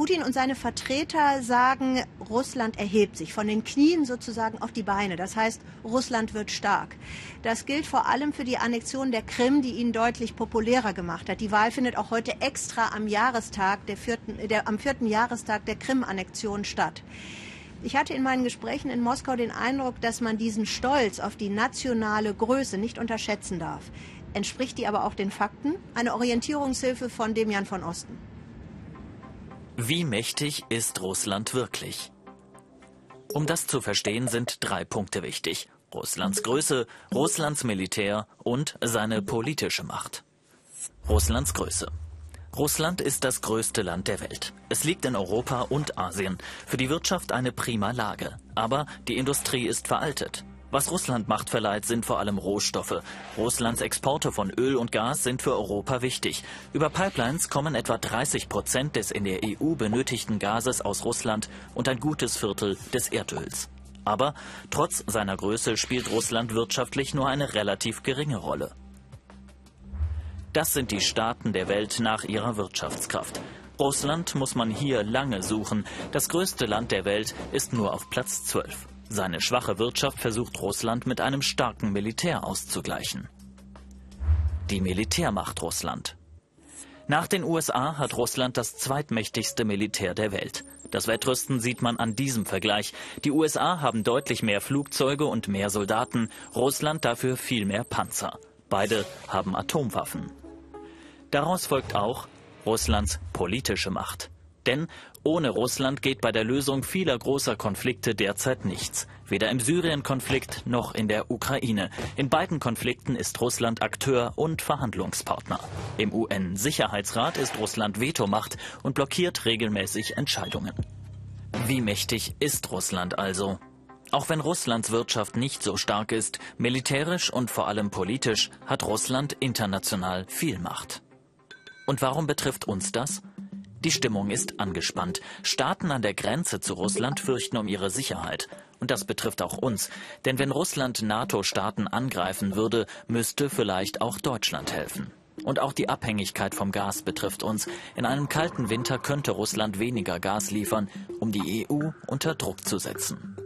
Putin und seine Vertreter sagen, Russland erhebt sich von den Knien sozusagen auf die Beine. Das heißt, Russland wird stark. Das gilt vor allem für die Annexion der Krim, die ihn deutlich populärer gemacht hat. Die Wahl findet auch heute extra am Jahrestag der vierten, der, am vierten Jahrestag der Krim-Annexion statt. Ich hatte in meinen Gesprächen in Moskau den Eindruck, dass man diesen Stolz auf die nationale Größe nicht unterschätzen darf. Entspricht die aber auch den Fakten? Eine Orientierungshilfe von Demian von Osten. Wie mächtig ist Russland wirklich? Um das zu verstehen, sind drei Punkte wichtig. Russlands Größe, Russlands Militär und seine politische Macht. Russlands Größe. Russland ist das größte Land der Welt. Es liegt in Europa und Asien. Für die Wirtschaft eine prima Lage. Aber die Industrie ist veraltet. Was Russland Macht verleiht, sind vor allem Rohstoffe. Russlands Exporte von Öl und Gas sind für Europa wichtig. Über Pipelines kommen etwa 30 Prozent des in der EU benötigten Gases aus Russland und ein gutes Viertel des Erdöls. Aber trotz seiner Größe spielt Russland wirtschaftlich nur eine relativ geringe Rolle. Das sind die Staaten der Welt nach ihrer Wirtschaftskraft. Russland muss man hier lange suchen. Das größte Land der Welt ist nur auf Platz 12. Seine schwache Wirtschaft versucht Russland mit einem starken Militär auszugleichen. Die Militärmacht Russland. Nach den USA hat Russland das zweitmächtigste Militär der Welt. Das Wettrüsten sieht man an diesem Vergleich. Die USA haben deutlich mehr Flugzeuge und mehr Soldaten, Russland dafür viel mehr Panzer. Beide haben Atomwaffen. Daraus folgt auch Russlands politische Macht. Denn ohne Russland geht bei der Lösung vieler großer Konflikte derzeit nichts. Weder im Syrien-Konflikt noch in der Ukraine. In beiden Konflikten ist Russland Akteur und Verhandlungspartner. Im UN-Sicherheitsrat ist Russland Vetomacht und blockiert regelmäßig Entscheidungen. Wie mächtig ist Russland also? Auch wenn Russlands Wirtschaft nicht so stark ist, militärisch und vor allem politisch hat Russland international viel Macht. Und warum betrifft uns das? Die Stimmung ist angespannt. Staaten an der Grenze zu Russland fürchten um ihre Sicherheit. Und das betrifft auch uns. Denn wenn Russland NATO-Staaten angreifen würde, müsste vielleicht auch Deutschland helfen. Und auch die Abhängigkeit vom Gas betrifft uns. In einem kalten Winter könnte Russland weniger Gas liefern, um die EU unter Druck zu setzen.